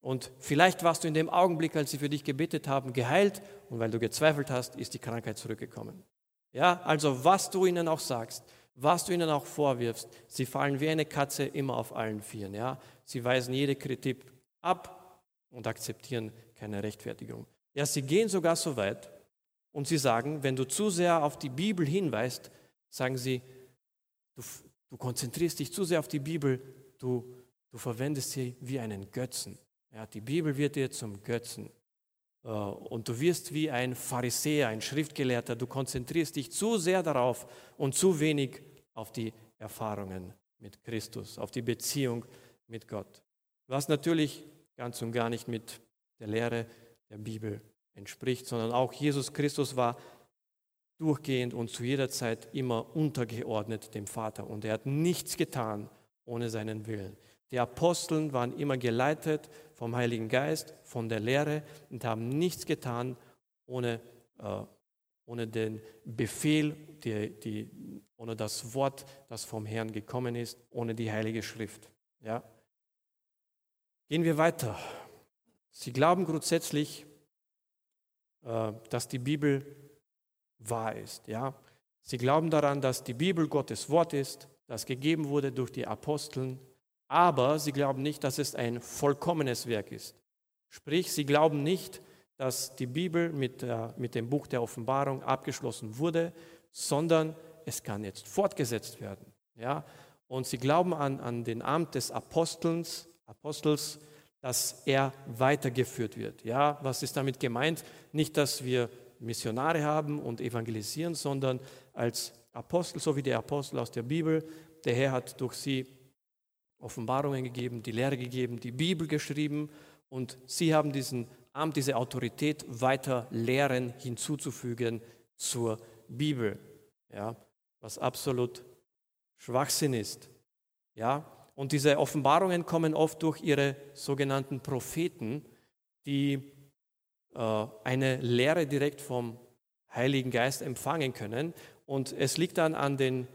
Und vielleicht warst du in dem Augenblick, als sie für dich gebetet haben, geheilt und weil du gezweifelt hast, ist die Krankheit zurückgekommen. Ja, also was du ihnen auch sagst, was du ihnen auch vorwirfst, sie fallen wie eine Katze immer auf allen Vieren. Ja, sie weisen jede Kritik ab und akzeptieren keine Rechtfertigung. Ja, sie gehen sogar so weit und sie sagen, wenn du zu sehr auf die Bibel hinweist, sagen sie, du, du konzentrierst dich zu sehr auf die Bibel, du, du verwendest sie wie einen Götzen. Ja, die Bibel wird dir zum Götzen. Äh, und du wirst wie ein Pharisäer, ein Schriftgelehrter. Du konzentrierst dich zu sehr darauf und zu wenig auf die Erfahrungen mit Christus, auf die Beziehung mit Gott. Was natürlich ganz und gar nicht mit der Lehre der Bibel entspricht, sondern auch Jesus Christus war durchgehend und zu jeder Zeit immer untergeordnet dem Vater. Und er hat nichts getan ohne seinen Willen. Die Aposteln waren immer geleitet vom Heiligen Geist, von der Lehre und haben nichts getan ohne, äh, ohne den Befehl, die, die, ohne das Wort, das vom Herrn gekommen ist, ohne die Heilige Schrift. Ja? Gehen wir weiter. Sie glauben grundsätzlich, äh, dass die Bibel wahr ist. Ja? Sie glauben daran, dass die Bibel Gottes Wort ist, das gegeben wurde durch die Aposteln, aber sie glauben nicht, dass es ein vollkommenes Werk ist. Sprich, sie glauben nicht, dass die Bibel mit, äh, mit dem Buch der Offenbarung abgeschlossen wurde, sondern es kann jetzt fortgesetzt werden. Ja? Und sie glauben an, an den Amt des Apostels, Apostels, dass er weitergeführt wird. Ja, was ist damit gemeint? Nicht, dass wir Missionare haben und evangelisieren, sondern als Apostel, so wie der Apostel aus der Bibel. Der Herr hat durch sie Offenbarungen gegeben, die Lehre gegeben, die Bibel geschrieben und sie haben diesen Amt, diese Autorität, weiter Lehren hinzuzufügen zur Bibel. Ja, was absolut Schwachsinn ist. Ja, und diese Offenbarungen kommen oft durch ihre sogenannten Propheten, die äh, eine Lehre direkt vom Heiligen Geist empfangen können. Und es liegt dann an den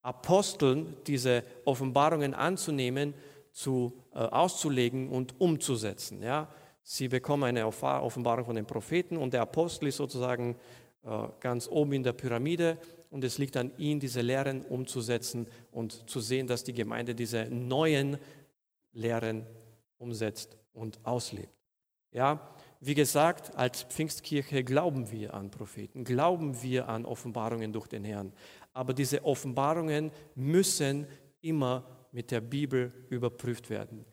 Aposteln, diese Offenbarungen anzunehmen, zu, äh, auszulegen und umzusetzen. Ja? Sie bekommen eine Offenbarung von den Propheten und der Apostel ist sozusagen äh, ganz oben in der Pyramide und es liegt an ihnen, diese Lehren umzusetzen und zu sehen, dass die Gemeinde diese neuen Lehren umsetzt und auslebt. Ja, wie gesagt, als Pfingstkirche glauben wir an Propheten, glauben wir an Offenbarungen durch den Herrn. Aber diese Offenbarungen müssen immer mit der Bibel überprüft werden.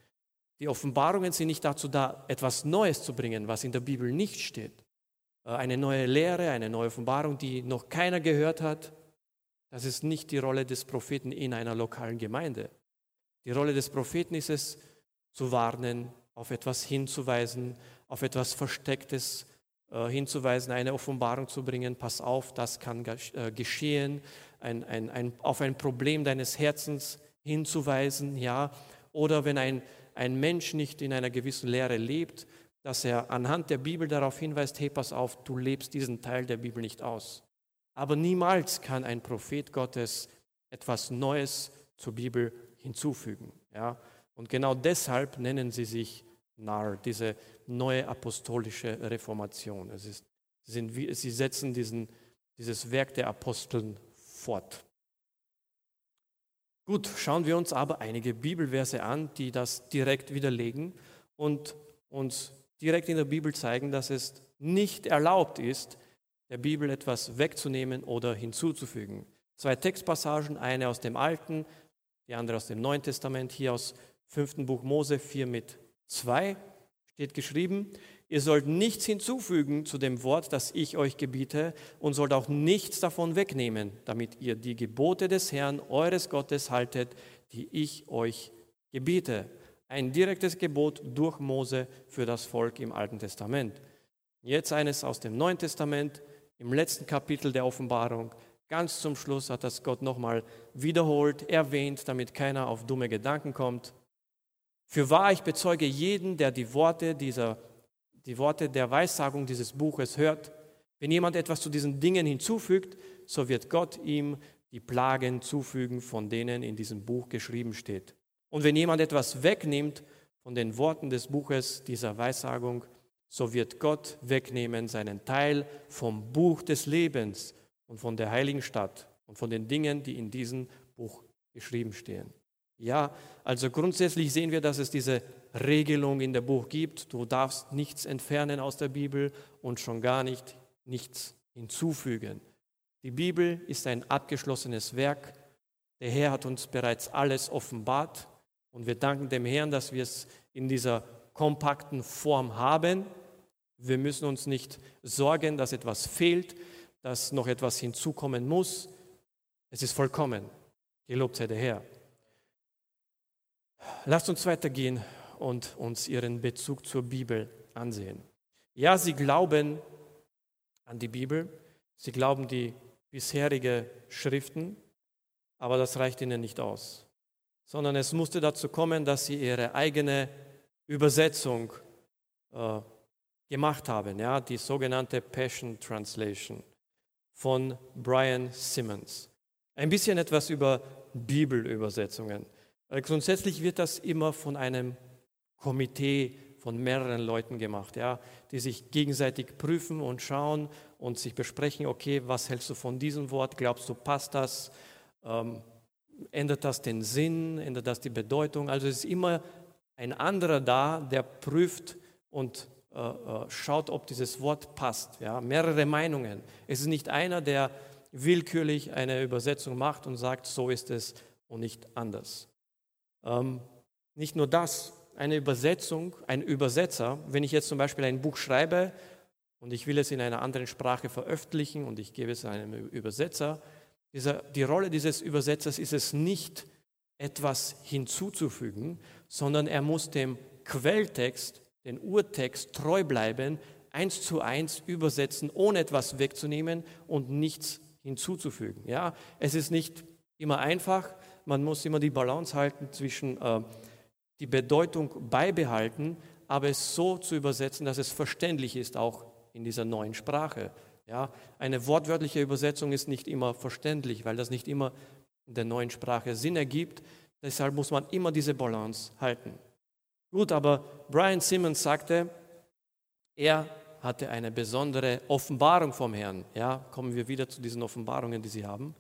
Die Offenbarungen sind nicht dazu da, etwas Neues zu bringen, was in der Bibel nicht steht. Äh, eine neue Lehre, eine neue Offenbarung, die noch keiner gehört hat. Das ist nicht die Rolle des Propheten in einer lokalen Gemeinde. Die Rolle des Propheten ist es, zu warnen, auf etwas hinzuweisen, auf etwas Verstecktes äh, hinzuweisen, eine Offenbarung zu bringen. Pass auf, das kann äh, geschehen. Ein, ein, ein, auf ein Problem deines Herzens hinzuweisen, ja. Oder wenn ein, ein Mensch nicht in einer gewissen Lehre lebt, dass er anhand der Bibel darauf hinweist, hey, pass auf, du lebst diesen Teil der Bibel nicht aus. Aber niemals kann ein Prophet Gottes etwas Neues zur Bibel hinzufügen. Ja? Und genau deshalb nennen sie sich Nar, diese neue apostolische Reformation. Es ist, sind, sie setzen diesen, dieses Werk der Aposteln fort. Gut, schauen wir uns aber einige Bibelverse an, die das direkt widerlegen und uns direkt in der Bibel zeigen, dass es nicht erlaubt ist, der Bibel etwas wegzunehmen oder hinzuzufügen. Zwei Textpassagen, eine aus dem Alten, die andere aus dem Neuen Testament, hier aus 5. Buch Mose 4 mit 2 steht geschrieben, ihr sollt nichts hinzufügen zu dem Wort, das ich euch gebiete, und sollt auch nichts davon wegnehmen, damit ihr die Gebote des Herrn, eures Gottes, haltet, die ich euch gebiete. Ein direktes Gebot durch Mose für das Volk im Alten Testament. Jetzt eines aus dem Neuen Testament, im letzten Kapitel der Offenbarung. Ganz zum Schluss hat das Gott nochmal wiederholt, erwähnt, damit keiner auf dumme Gedanken kommt. Für wahr, ich bezeuge jeden, der die Worte, dieser, die Worte der Weissagung dieses Buches hört. Wenn jemand etwas zu diesen Dingen hinzufügt, so wird Gott ihm die Plagen zufügen, von denen in diesem Buch geschrieben steht. Und wenn jemand etwas wegnimmt von den Worten des Buches dieser Weissagung, so wird Gott wegnehmen seinen Teil vom Buch des Lebens und von der heiligen Stadt und von den Dingen, die in diesem Buch geschrieben stehen. Ja, also grundsätzlich sehen wir, dass es diese Regelung in der Buch gibt. Du darfst nichts entfernen aus der Bibel und schon gar nicht nichts hinzufügen. Die Bibel ist ein abgeschlossenes Werk. Der Herr hat uns bereits alles offenbart und wir danken dem Herrn, dass wir es in dieser kompakten Form haben. Wir müssen uns nicht sorgen, dass etwas fehlt, dass noch etwas hinzukommen muss. Es ist vollkommen. Gelobt sei der Herr. Lasst uns weitergehen und uns ihren Bezug zur Bibel ansehen. Ja, sie glauben an die Bibel. Sie glauben die bisherige Schriften, aber das reicht ihnen nicht aus, sondern es musste dazu kommen, dass sie ihre eigene Übersetzung äh, gemacht haben, ja, die sogenannte Passion Translation von Brian Simmons. Ein bisschen etwas über Bibelübersetzungen. Äh, grundsätzlich wird das immer von einem Komitee von mehreren Leuten gemacht, ja, die sich gegenseitig prüfen und schauen und sich besprechen, okay, was hältst du von diesem Wort? Glaubst du, passt das? Ähm, ändert das den Sinn? Ändert das die Bedeutung? Also es ist immer ein anderer da, der prüft und äh, äh, schaut, ob dieses Wort passt. Ja? Mehrere Meinungen. Es ist nicht einer, der willkürlich eine Übersetzung macht und sagt, so ist es und nicht anders. Ähm, nicht nur das, eine Übersetzung, ein Übersetzer, wenn ich jetzt zum Beispiel ein Buch schreibe und ich will es in einer anderen Sprache veröffentlichen und ich gebe es einem Übersetzer, dieser, die Rolle dieses Übersetzers ist es nicht, etwas hinzuzufügen, sondern er muss dem Quelltext, den Urtext treu bleiben, eins zu eins übersetzen, ohne etwas wegzunehmen und nichts hinzuzufügen. Ja, es ist nicht immer einfach, man muss immer die Balance halten zwischen äh, die Bedeutung beibehalten, aber es so zu übersetzen, dass es verständlich ist, auch in dieser neuen Sprache. Ja, eine wortwörtliche Übersetzung ist nicht immer verständlich, weil das nicht immer in der neuen Sprache Sinn ergibt. Deshalb muss man immer diese Balance halten. Gut, aber Brian Simmons sagte, er hatte eine besondere Offenbarung vom Herrn. Ja, kommen wir wieder zu diesen Offenbarungen, die sie haben.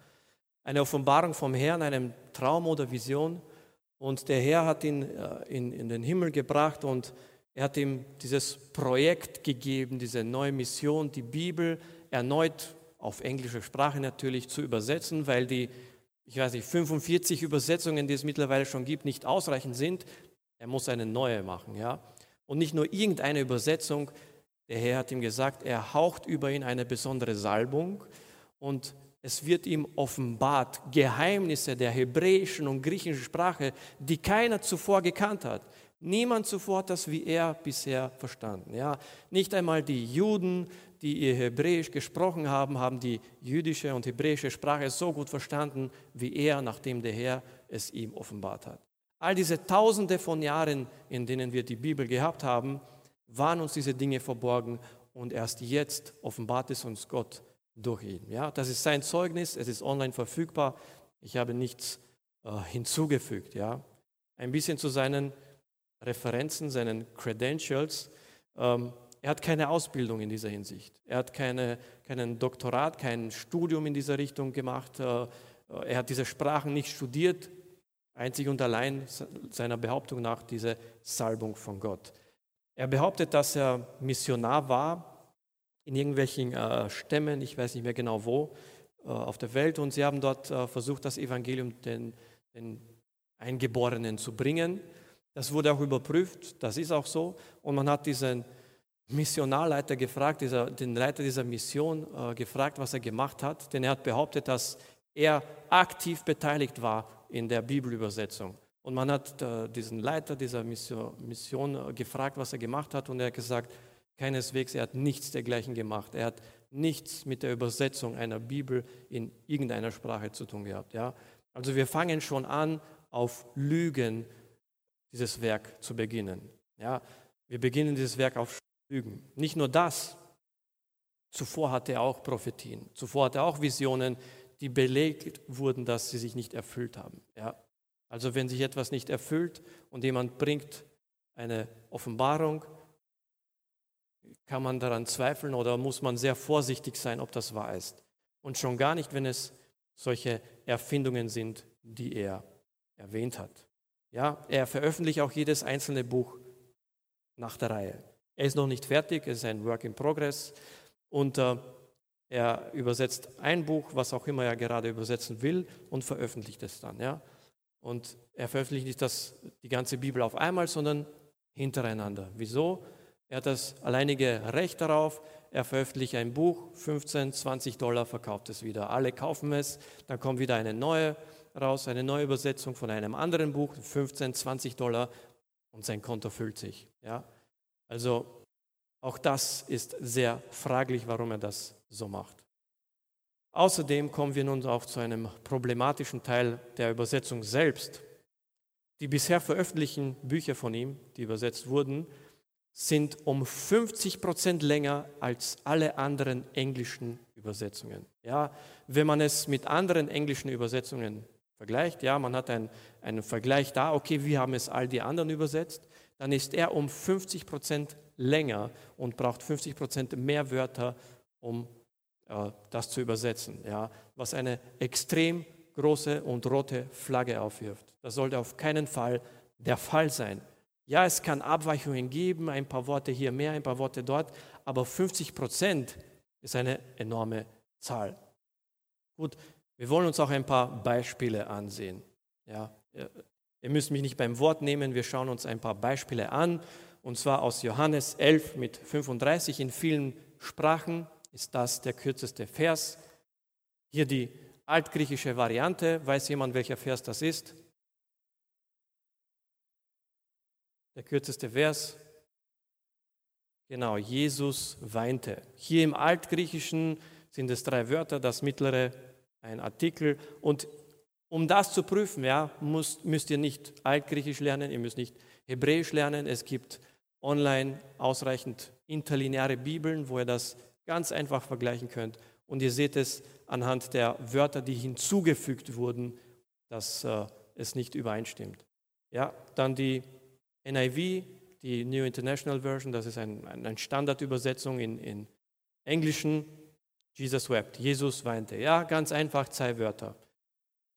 Eine Offenbarung vom Herrn, einem Traum oder Vision. Und der Herr hat ihn äh, in, in den Himmel gebracht und er hat ihm dieses Projekt gegeben, diese neue Mission, die Bibel erneut auf englische Sprache natürlich zu übersetzen, weil die, ich weiß nicht, 45 Übersetzungen, die es mittlerweile schon gibt, nicht ausreichend sind. Er muss eine neue machen, ja. Und nicht nur irgendeine Übersetzung. Der Herr hat ihm gesagt, er haucht über ihn eine besondere Salbung und es wird ihm offenbart Geheimnisse der hebräischen und griechischen Sprache, die keiner zuvor gekannt hat. Niemand zuvor hat das wie er bisher verstanden. Ja, nicht einmal die Juden, die ihr Hebräisch gesprochen haben, haben die jüdische und hebräische Sprache so gut verstanden wie er, nachdem der Herr es ihm offenbart hat. All diese Tausende von Jahren, in denen wir die Bibel gehabt haben, waren uns diese Dinge verborgen und erst jetzt offenbart es uns Gott durch ihn. Ja, das ist sein Zeugnis, es ist online verfügbar. Ich habe nichts äh, hinzugefügt. Ja, ein bisschen zu seinen Referenzen, seinen Credentials. Ähm, er hat keine Ausbildung in dieser Hinsicht. Er hat keine, keinen Doktorat, kein Studium in dieser Richtung gemacht. Äh, er hat diese Sprachen nicht studiert, einzig und allein seiner Behauptung nach diese Salbung von Gott. Er behauptet, dass er Missionar war in irgendwelchen äh, Stämmen, ich weiß nicht mehr genau wo, äh, auf der Welt. Und sie haben dort äh, versucht, das Evangelium den, den Eingeborenen zu bringen. Das wurde auch überprüft, das ist auch so. Und man hat diesen Missionarleiter gefragt, dieser, den Leiter dieser Mission äh, gefragt, was er gemacht hat. Denn er hat behauptet, dass er aktiv beteiligt war in der Bibelübersetzung. Und man hat äh, diesen Leiter dieser Mission, Mission äh, gefragt, was er gemacht hat. Und er hat gesagt, Keineswegs, er hat nichts dergleichen gemacht. Er hat nichts mit der Übersetzung einer Bibel in irgendeiner Sprache zu tun gehabt. Ja? Also wir fangen schon an, auf Lügen dieses Werk zu beginnen. Ja? Wir beginnen dieses Werk auf Lügen. Nicht nur das, zuvor hatte er auch Prophetien, zuvor hatte er auch Visionen, die belegt wurden, dass sie sich nicht erfüllt haben. Ja? Also wenn sich etwas nicht erfüllt und jemand bringt eine Offenbarung, kann man daran zweifeln oder muss man sehr vorsichtig sein, ob das wahr ist. Und schon gar nicht, wenn es solche Erfindungen sind, die er erwähnt hat. Ja, er veröffentlicht auch jedes einzelne Buch nach der Reihe. Er ist noch nicht fertig, es ist ein Work in Progress und äh, er übersetzt ein Buch, was auch immer er gerade übersetzen will und veröffentlicht es dann. Ja? Und er veröffentlicht nicht das, die ganze Bibel auf einmal, sondern hintereinander. Wieso? Er hat das alleinige Recht darauf. Er veröffentlicht ein Buch, 15, 20 Dollar, verkauft es wieder. Alle kaufen es, dann kommt wieder eine neue raus, eine neue Übersetzung von einem anderen Buch, 15, 20 Dollar und sein Konto füllt sich. Ja? Also auch das ist sehr fraglich, warum er das so macht. Außerdem kommen wir nun auch zu einem problematischen Teil der Übersetzung selbst. Die bisher veröffentlichten Bücher von ihm, die übersetzt wurden, sind um 50 Prozent länger als alle anderen englischen Übersetzungen. Ja, wenn man es mit anderen englischen Übersetzungen vergleicht, ja, man hat einen, einen Vergleich da, okay, wie haben es all die anderen übersetzt, dann ist er um 50 Prozent länger und braucht 50 Prozent mehr Wörter, um äh, das zu übersetzen, ja, was eine extrem große und rote Flagge aufwirft. Das sollte auf keinen Fall der Fall sein. Ja, es kann Abweichungen geben, ein paar Worte hier mehr, ein paar Worte dort, aber 50 Prozent ist eine enorme Zahl. Gut, wir wollen uns auch ein paar Beispiele ansehen. Ja, ihr müsst mich nicht beim Wort nehmen, wir schauen uns ein paar Beispiele an, und zwar aus Johannes 11 mit 35 in vielen Sprachen ist das der kürzeste Vers. Hier die altgriechische Variante. Weiß jemand, welcher Vers das ist? Der kürzeste Vers. Genau, Jesus weinte. Hier im Altgriechischen sind es drei Wörter, das mittlere ein Artikel. Und um das zu prüfen, ja, müsst, müsst ihr nicht Altgriechisch lernen, ihr müsst nicht Hebräisch lernen. Es gibt online ausreichend interlineare Bibeln, wo ihr das ganz einfach vergleichen könnt. Und ihr seht es anhand der Wörter, die hinzugefügt wurden, dass äh, es nicht übereinstimmt. Ja, dann die NIV, die New International Version, das ist ein, eine Standardübersetzung in, in Englischen. Jesus wept, Jesus weinte. Ja, ganz einfach zwei Wörter.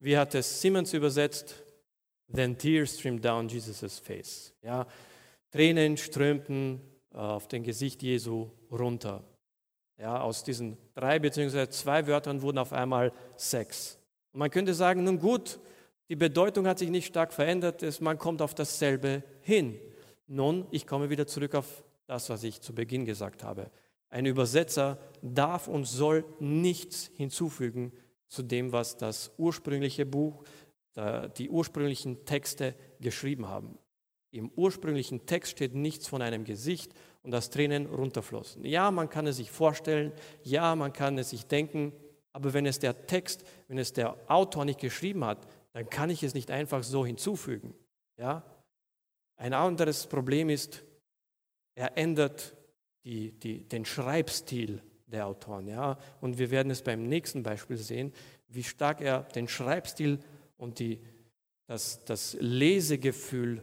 Wie hat es Simmons übersetzt? Then tears streamed down Jesus' face. Ja, Tränen strömten äh, auf den Gesicht Jesu runter. Ja, aus diesen drei bzw. zwei Wörtern wurden auf einmal sechs. Und man könnte sagen, nun gut, die Bedeutung hat sich nicht stark verändert, man kommt auf dasselbe hin. Nun, ich komme wieder zurück auf das, was ich zu Beginn gesagt habe. Ein Übersetzer darf und soll nichts hinzufügen zu dem, was das ursprüngliche Buch, die ursprünglichen Texte geschrieben haben. Im ursprünglichen Text steht nichts von einem Gesicht und dass Tränen runterflossen. Ja, man kann es sich vorstellen, ja, man kann es sich denken, aber wenn es der Text, wenn es der Autor nicht geschrieben hat, dann kann ich es nicht einfach so hinzufügen. Ja? Ein anderes Problem ist, er ändert die, die, den Schreibstil der Autoren. Ja? Und wir werden es beim nächsten Beispiel sehen, wie stark er den Schreibstil und die, das, das Lesegefühl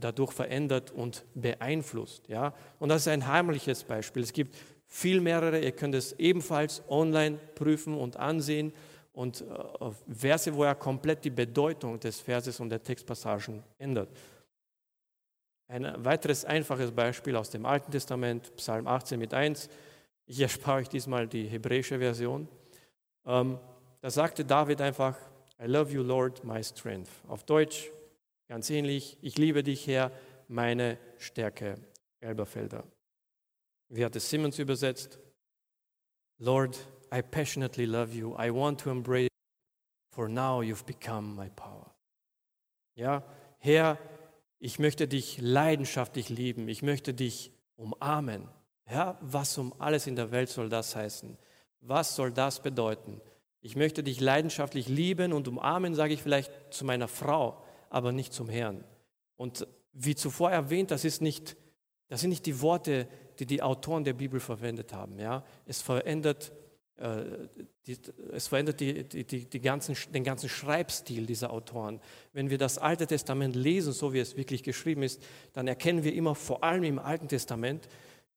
dadurch verändert und beeinflusst. Ja? Und das ist ein heimliches Beispiel. Es gibt viel mehrere, ihr könnt es ebenfalls online prüfen und ansehen und äh, Verse, wo er komplett die Bedeutung des Verses und der Textpassagen ändert. Ein weiteres einfaches Beispiel aus dem Alten Testament, Psalm 18 mit 1. Ich erspare euch diesmal die hebräische Version. Ähm, da sagte David einfach, I love you, Lord, my strength. Auf Deutsch, Ganz ähnlich, ich liebe dich, Herr, meine Stärke. Elberfelder. Wie hat es Simmons übersetzt? Lord, I passionately love you. I want to embrace you, for now you've become my power. Ja, Herr, ich möchte dich leidenschaftlich lieben. Ich möchte dich umarmen. Ja, was um alles in der Welt soll das heißen? Was soll das bedeuten? Ich möchte dich leidenschaftlich lieben und umarmen, sage ich vielleicht zu meiner Frau aber nicht zum Herrn. Und wie zuvor erwähnt, das, ist nicht, das sind nicht die Worte, die die Autoren der Bibel verwendet haben. Ja? Es verändert, äh, die, es verändert die, die, die ganzen, den ganzen Schreibstil dieser Autoren. Wenn wir das Alte Testament lesen, so wie es wirklich geschrieben ist, dann erkennen wir immer, vor allem im Alten Testament,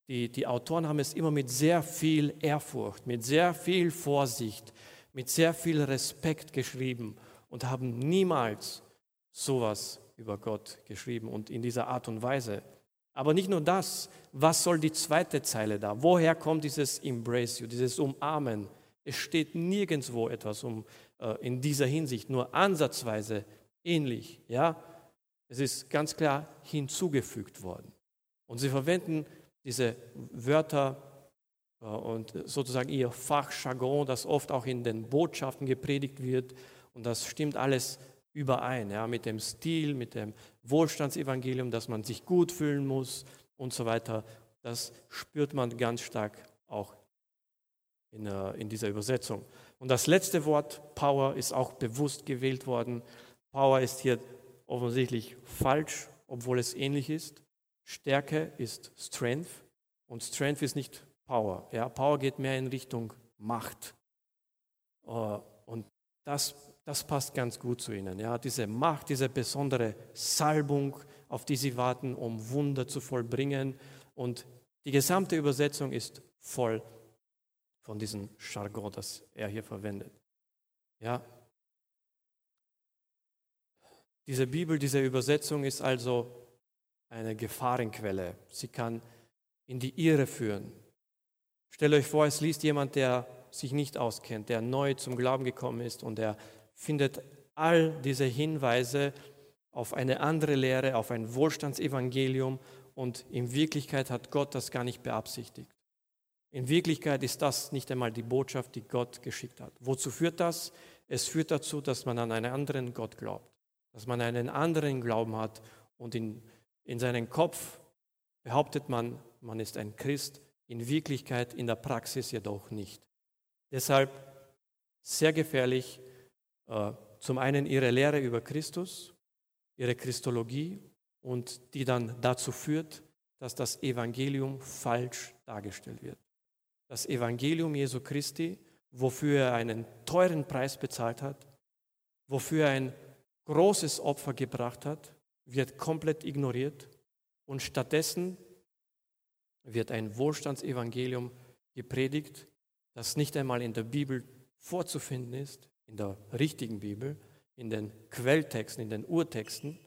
die, die Autoren haben es immer mit sehr viel Ehrfurcht, mit sehr viel Vorsicht, mit sehr viel Respekt geschrieben und haben niemals sowas über Gott geschrieben und in dieser Art und Weise. Aber nicht nur das, was soll die zweite Zeile da? Woher kommt dieses Embrace you, dieses Umarmen? Es steht nirgendwo etwas um, äh, in dieser Hinsicht, nur ansatzweise ähnlich. Ja? Es ist ganz klar hinzugefügt worden. Und sie verwenden diese Wörter äh, und sozusagen ihr Fachjargon, das oft auch in den Botschaften gepredigt wird. Und das stimmt alles überein, ja, mit dem Stil, mit dem Wohlstandsevangelium, dass man sich gut fühlen muss und so weiter. Das spürt man ganz stark auch in, äh, in dieser Übersetzung. Und das letzte Wort, Power, ist auch bewusst gewählt worden. Power ist hier offensichtlich falsch, obwohl es ähnlich ist. Stärke ist Strength und Strength ist nicht Power. Ja, Power geht mehr in Richtung Macht. Äh, und das, das passt ganz gut zu ihnen. Ja, diese Macht, diese besondere Salbung, auf die sie warten, um Wunder zu vollbringen. Und die gesamte Übersetzung ist voll von diesem Jargon, das er hier verwendet. Ja. Diese Bibel, diese Übersetzung ist also eine Gefahrenquelle. Sie kann in die Irre führen. Stellt euch vor, es liest jemand, der sich nicht auskennt, der neu zum Glauben gekommen ist und er findet all diese Hinweise auf eine andere Lehre, auf ein Wohlstandsevangelium und in Wirklichkeit hat Gott das gar nicht beabsichtigt. In Wirklichkeit ist das nicht einmal die Botschaft, die Gott geschickt hat. Wozu führt das? Es führt dazu, dass man an einen anderen Gott glaubt, dass man einen anderen Glauben hat und in, in seinen Kopf behauptet man, man ist ein Christ, in Wirklichkeit, in der Praxis jedoch nicht. Deshalb sehr gefährlich, äh, zum einen ihre Lehre über Christus, ihre Christologie und die dann dazu führt, dass das Evangelium falsch dargestellt wird. Das Evangelium Jesu Christi, wofür er einen teuren Preis bezahlt hat, wofür er ein großes Opfer gebracht hat, wird komplett ignoriert und stattdessen wird ein Wohlstandsevangelium gepredigt, das nicht einmal in der Bibel vorzufinden ist, in der richtigen Bibel, in den Quelltexten, in den Urtexten,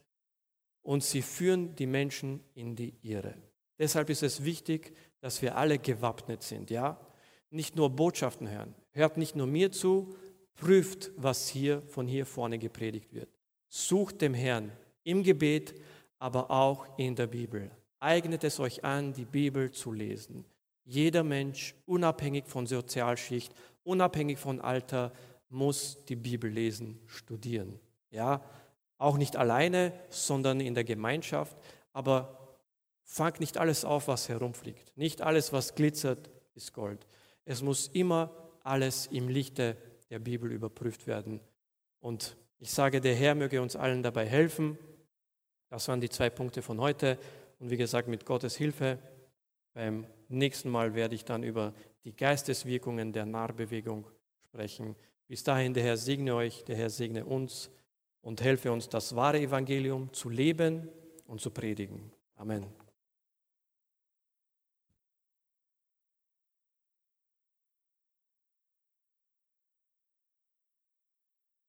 und sie führen die Menschen in die Irre. Deshalb ist es wichtig, dass wir alle gewappnet sind, ja? Nicht nur Botschaften hören. Hört nicht nur mir zu, prüft, was hier von hier vorne gepredigt wird. Sucht dem Herrn im Gebet, aber auch in der Bibel. Eignet es euch an, die Bibel zu lesen. Jeder Mensch, unabhängig von Sozialschicht, unabhängig von Alter, muss die Bibel lesen, studieren. Ja, auch nicht alleine, sondern in der Gemeinschaft. Aber fangt nicht alles auf, was herumfliegt. Nicht alles, was glitzert, ist Gold. Es muss immer alles im Lichte der Bibel überprüft werden. Und ich sage, der Herr möge uns allen dabei helfen. Das waren die zwei Punkte von heute. Und wie gesagt, mit Gottes Hilfe beim nächsten Mal werde ich dann über die Geisteswirkungen der Nahbewegung sprechen. Bis dahin, der Herr segne euch, der Herr segne uns und helfe uns, das wahre Evangelium zu leben und zu predigen. Amen.